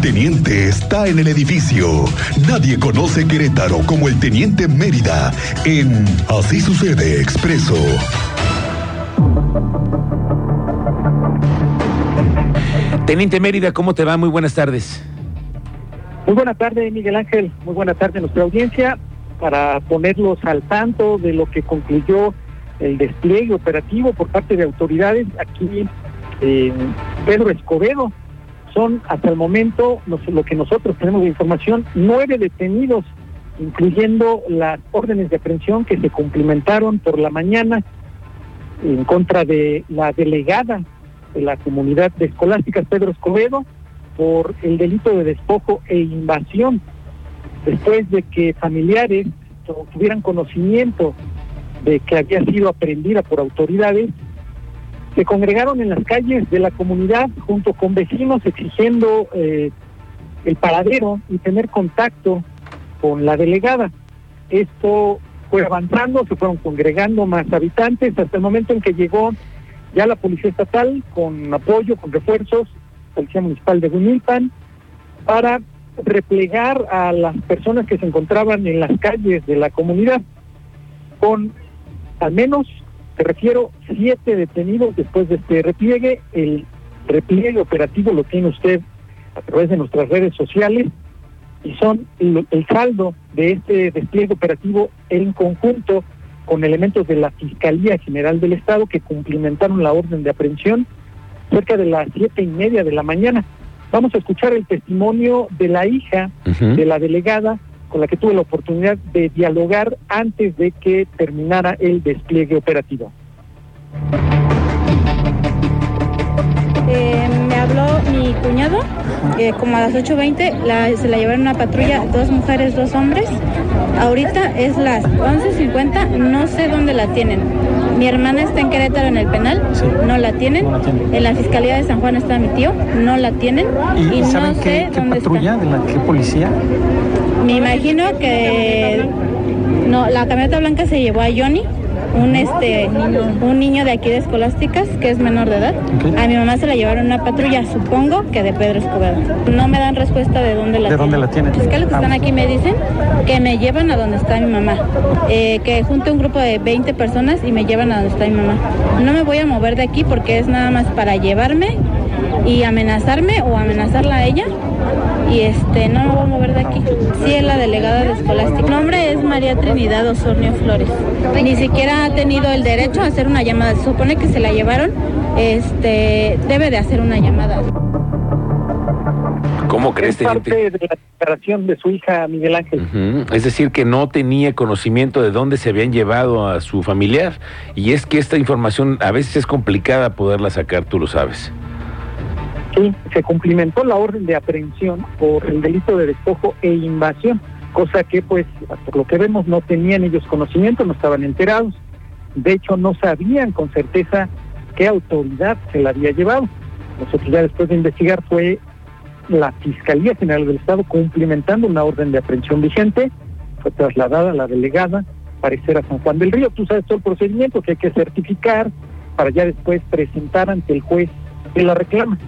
El teniente está en el edificio. Nadie conoce Querétaro como el teniente Mérida en Así sucede expreso. Teniente Mérida, ¿cómo te va? Muy buenas tardes. Muy buena tarde, Miguel Ángel. Muy buena tarde a nuestra audiencia. Para ponerlos al tanto de lo que concluyó el despliegue operativo por parte de autoridades aquí en Pedro Escobedo. Son hasta el momento, lo que nosotros tenemos de información, nueve detenidos, incluyendo las órdenes de aprehensión que se cumplimentaron por la mañana en contra de la delegada de la comunidad de escolásticas Pedro Escobedo por el delito de despojo e invasión, después de que familiares tuvieran conocimiento de que había sido aprendida por autoridades, se congregaron en las calles de la comunidad junto con vecinos exigiendo eh, el paradero y tener contacto con la delegada. Esto fue avanzando, se fueron congregando más habitantes hasta el momento en que llegó ya la Policía Estatal con apoyo, con refuerzos, Policía Municipal de Gunilpan, para replegar a las personas que se encontraban en las calles de la comunidad, con al menos, te refiero, siete detenidos después de este repliegue. El repliegue operativo lo tiene usted a través de nuestras redes sociales y son el, el saldo de este despliegue operativo en conjunto con elementos de la Fiscalía General del Estado que cumplimentaron la orden de aprehensión cerca de las siete y media de la mañana. Vamos a escuchar el testimonio de la hija de la delegada con la que tuve la oportunidad de dialogar antes de que terminara el despliegue operativo. Eh, me habló mi cuñado, eh, como a las 8.20, se la llevaron una patrulla, dos mujeres, dos hombres. Ahorita es las 11.50, no sé dónde la tienen. Mi hermana está en Querétaro en el penal, no, la tienen. En la Fiscalía de San Juan está mi tío, no la tienen. ¿Y, saben no qué, qué patrulla, de la qué policía? Me imagino que no, la camioneta blanca se llevó a Johnny un este un niño de aquí de Escolásticas que es menor de edad. A mi mamá se la llevaron una patrulla, supongo que de Pedro Escobedo. No me dan respuesta de dónde la ¿De dónde la tienen? Los fiscales que están aquí me dicen que me llevan a donde está mi mamá. Eh, que junte un grupo de 20 personas y me llevan a donde está mi mamá. No me voy a mover de aquí porque es nada más para llevarme y amenazarme o amenazarla a ella y este no me voy a mover de aquí. Sí, es la delegada de Escolástica. Mi nombre es María Trinidad Osornio Flores. Ni siquiera ha tenido el derecho a hacer una llamada. Se supone que se la llevaron, este debe de hacer una llamada. ¿Cómo crees, es parte de la declaración de su hija Miguel Ángel. Es decir, que no tenía conocimiento de dónde se habían llevado a su familiar. Y es que esta información a veces es complicada poderla sacar, tú lo sabes. Sí, se cumplimentó la orden de aprehensión por el delito de despojo e invasión, cosa que pues por lo que vemos no tenían ellos conocimiento, no estaban enterados. De hecho, no sabían con certeza qué autoridad se la había llevado. Nosotros ya después de investigar fue la Fiscalía General del Estado cumplimentando una orden de aprehensión vigente, fue trasladada a la delegada, parecer a San Juan del Río. Tú sabes todo el procedimiento que hay que certificar para ya después presentar ante el juez que la reclama.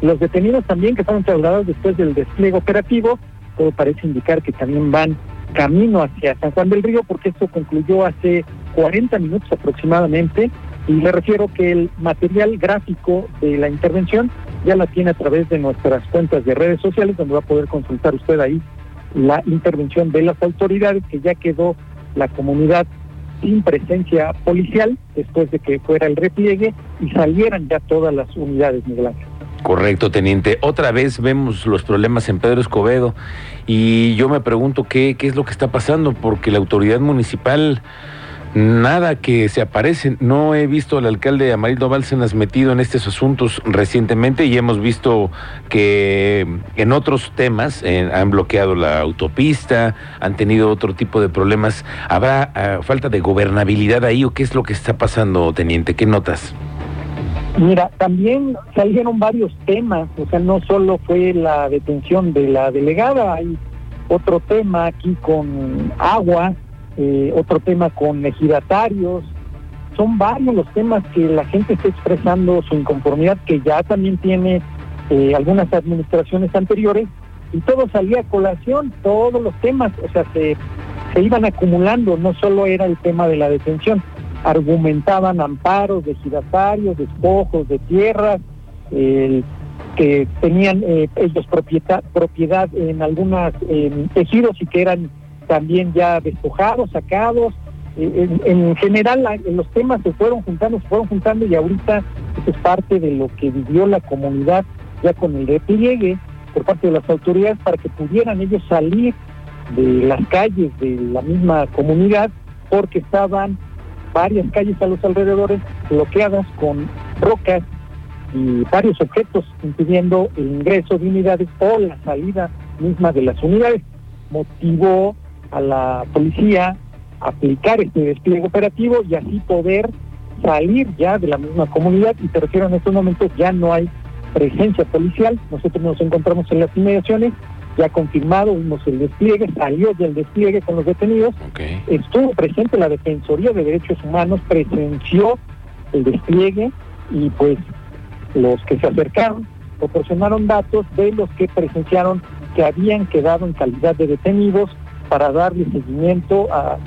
Los detenidos también que fueron trasladados después del despliegue operativo, todo parece indicar que también van camino hacia San Juan del Río, porque esto concluyó hace 40 minutos aproximadamente, y le refiero que el material gráfico de la intervención ya la tiene a través de nuestras cuentas de redes sociales, donde va a poder consultar usted ahí la intervención de las autoridades, que ya quedó la comunidad sin presencia policial después de que fuera el repliegue y salieran ya todas las unidades, Ángel. Correcto, teniente. Otra vez vemos los problemas en Pedro Escobedo y yo me pregunto qué, qué es lo que está pasando, porque la autoridad municipal nada que se aparece. No he visto al alcalde Amarildo Bálcenas metido en estos asuntos recientemente y hemos visto que en otros temas han bloqueado la autopista, han tenido otro tipo de problemas. ¿Habrá ah, falta de gobernabilidad ahí o qué es lo que está pasando, teniente? ¿Qué notas? Mira, también salieron varios temas, o sea, no solo fue la detención de la delegada, hay otro tema aquí con agua, eh, otro tema con ejidatarios, son varios los temas que la gente está expresando su inconformidad, que ya también tiene eh, algunas administraciones anteriores, y todo salía a colación, todos los temas, o sea, se, se iban acumulando, no solo era el tema de la detención, argumentaban amparos de giratarios, despojos de tierras, que tenían eh, ellos propiedad, propiedad en algunos tejidos y que eran también ya despojados, sacados. Eh, en, general los temas se fueron juntando, se fueron juntando y ahorita eso es parte de lo que vivió la comunidad ya con el repliegue por parte de las autoridades para que pudieran ellos salir de las calles de la misma comunidad porque estaban varias calles a los alrededores bloqueadas con rocas y varios objetos impidiendo el ingreso de unidades o la salida misma de las unidades. Motivó a la policía a aplicar este despliegue operativo y así poder salir ya de la misma comunidad. Y te refiero en estos momentos ya no hay presencia policial, nosotros nos encontramos en las inmediaciones, ya confirmado, vimos el despliegue, salió ya el despliegue con los detenidos, estuvo presente la Defensoría de Derechos Humanos, presenció el despliegue y pues los que se acercaron proporcionaron datos de los que presenciaron que habían quedado en calidad de detenidos para darle seguimiento a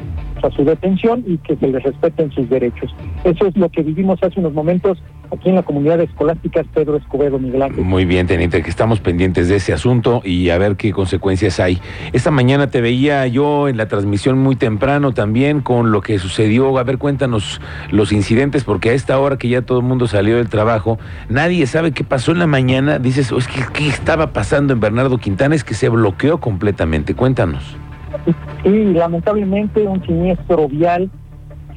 a su detención y que se les respeten sus derechos. Eso es lo que vivimos hace unos momentos aquí en la comunidad escolástica Pedro Escobedo Miguel Ángel. Muy bien, teniente, que estamos pendientes de ese asunto y a ver qué consecuencias hay. Esta mañana te veía yo en la transmisión muy temprano también con lo que sucedió. A ver, cuéntanos los incidentes, porque a esta hora que ya todo el mundo salió del trabajo, nadie sabe qué pasó en la mañana. Dices, es que qué estaba pasando en Bernardo Quintana, es que se bloqueó completamente. Cuéntanos. Y lamentablemente un siniestro vial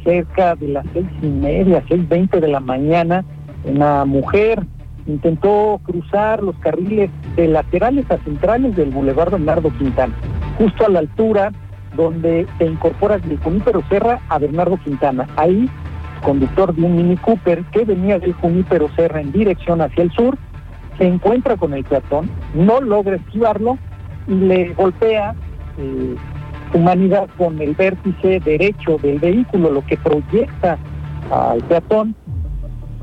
cerca de las seis y media, seis veinte de la mañana, una mujer intentó cruzar los carriles de laterales a centrales del Boulevard Bernardo Quintana, justo a la altura donde se incorpora del Junípero Serra a Bernardo Quintana. Ahí, conductor de un Mini Cooper que venía del Junípero Serra en dirección hacia el sur, se encuentra con el peatón, no logra esquivarlo y le golpea eh, humanidad con el vértice derecho del vehículo, lo que proyecta al peatón.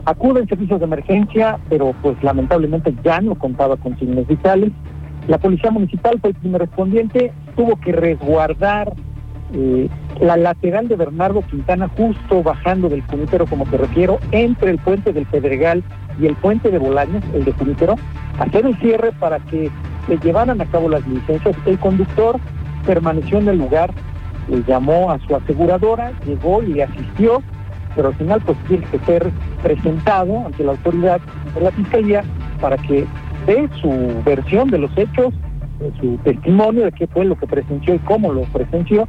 Acuden servicios de emergencia, pero pues lamentablemente ya no contaba con signos vitales. La policía municipal fue el primer respondiente, tuvo que resguardar eh, la lateral de Bernardo Quintana, justo bajando del Cunítero, como te refiero, entre el puente del Pedregal y el puente de Bolaños, el de Cunítero, hacer el cierre para que le llevaran a cabo las diligencias. El conductor permaneció en el lugar, le llamó a su aseguradora, llegó y le asistió, pero al final pues tiene que ser presentado ante la autoridad de la fiscalía para que dé su versión de los hechos, su testimonio de qué fue lo que presenció y cómo lo presenció,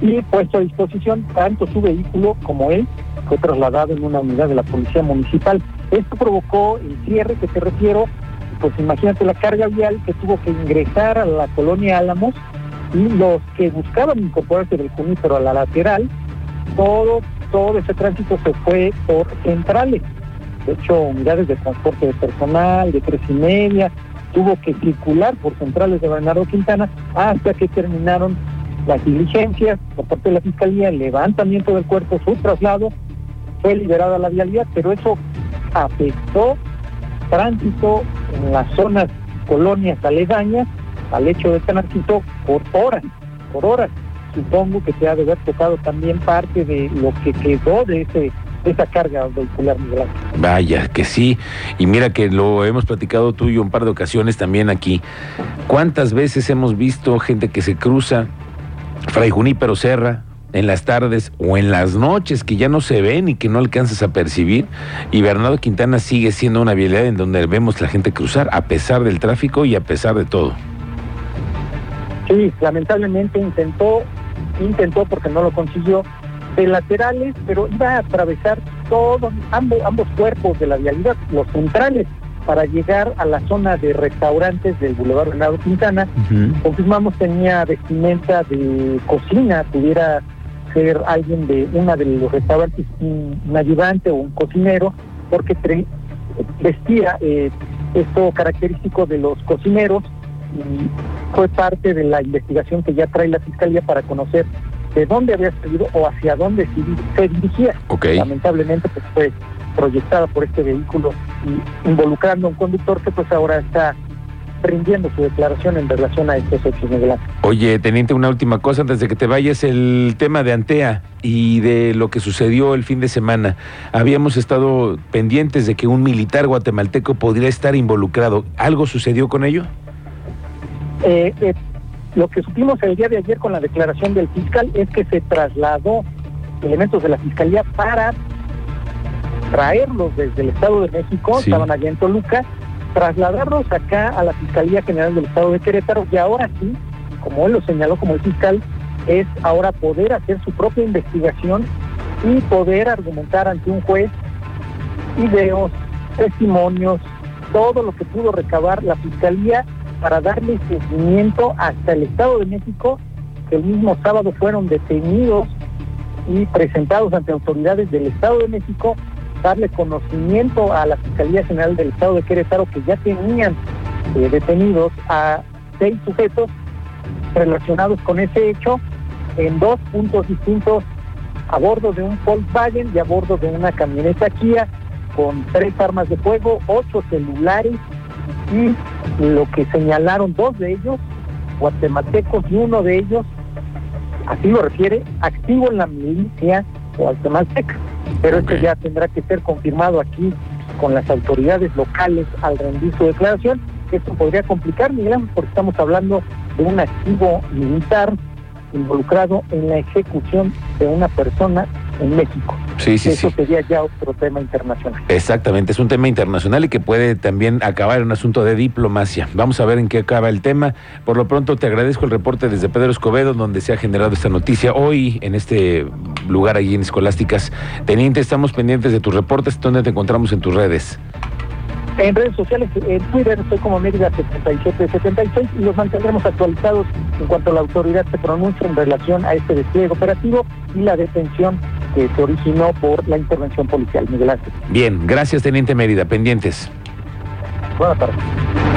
y puesto a disposición tanto su vehículo como él fue trasladado en una unidad de la policía municipal. Esto provocó el cierre que te refiero, pues imagínate la carga vial que tuvo que ingresar a la colonia Álamos y los que buscaban incorporarse del pero a la lateral, todo, todo ese tránsito se fue por centrales. De hecho, unidades de transporte de personal, de tres y media, tuvo que circular por centrales de Bernardo Quintana hasta que terminaron las diligencias por parte de la Fiscalía, el levantamiento del cuerpo, su traslado, fue liberada la vialidad, pero eso afectó tránsito en las zonas colonias aledañas al hecho de tránsito por horas, por horas. Supongo que se ha de haber tocado también parte de lo que quedó de ese esa carga vehicular migrante. Vaya, que sí. Y mira que lo hemos platicado tú y un par de ocasiones también aquí. ¿Cuántas veces hemos visto gente que se cruza Fray Junípero Serra, en las tardes o en las noches que ya no se ven y que no alcanzas a percibir. Y Bernardo Quintana sigue siendo una vialidad en donde vemos la gente cruzar a pesar del tráfico y a pesar de todo. Sí, lamentablemente intentó, intentó porque no lo consiguió, de laterales, pero iba a atravesar todos, ambos, ambos cuerpos de la vialidad, los centrales, para llegar a la zona de restaurantes del Boulevard Bernardo Quintana. Confirmamos tenía vestimenta de cocina, pudiera ser alguien de una de los restaurantes, un, ayudante o un cocinero, porque vestía eh, esto característico de los cocineros, y fue parte de la investigación que ya trae la Fiscalía para conocer de dónde había salido o hacia dónde se dirigía. Lamentablemente pues, fue proyectada por este vehículo y involucrando a un conductor que pues ahora está rindiendo su declaración en relación a estos hechos, Miguel Oye, teniente, una última cosa antes de que te vayas, el tema de Antea y de lo que sucedió el fin de semana. Habíamos estado pendientes de que un militar guatemalteco podría estar involucrado. ¿Algo sucedió con ello? Eh, eh, lo que supimos el día de ayer con la declaración del fiscal es que se trasladó elementos de la fiscalía para traerlos desde el Estado de México, estaban allá en Toluca, trasladarlos acá a la Fiscalía General del Estado de Querétaro y ahora sí, como él lo señaló como el fiscal, es ahora poder hacer su propia investigación y poder argumentar ante un juez videos, testimonios, todo lo que pudo recabar la Fiscalía para darle seguimiento hasta el Estado de México, que el mismo sábado fueron detenidos y presentados ante autoridades del Estado de México darle conocimiento a la Fiscalía General del Estado de Querétaro que ya tenían eh, detenidos a seis sujetos relacionados con ese hecho en dos puntos distintos a bordo de un Volkswagen y a bordo de una camioneta Kia con tres armas de fuego, ocho celulares y lo que señalaron dos de ellos, guatemaltecos y uno de ellos, así lo refiere, activo en la milicia guatemalteca pero esto ya tendrá que ser confirmado aquí con las autoridades locales al rendir su declaración. Esto podría complicar, Miguel, porque estamos hablando de un activo militar involucrado en la ejecución de una persona en México. Sí, sí, Eso sería ya otro tema internacional. Exactamente, es un tema internacional y que puede también acabar en un asunto de diplomacia. Vamos a ver en qué acaba el tema. Por lo pronto te agradezco el reporte desde Pedro Escobedo, donde se ha generado esta noticia hoy en este lugar allí en Escolásticas. Teniente, estamos pendientes de tus reportes. ¿Dónde te encontramos en tus redes? En redes sociales, en Twitter estoy como Mérida 7776 y los mantendremos actualizados en cuanto la autoridad se pronuncie en relación a este despliegue operativo y la detención que se originó por la intervención policial. Miguel Ángel. Bien, gracias Teniente Mérida, pendientes. Buenas tardes.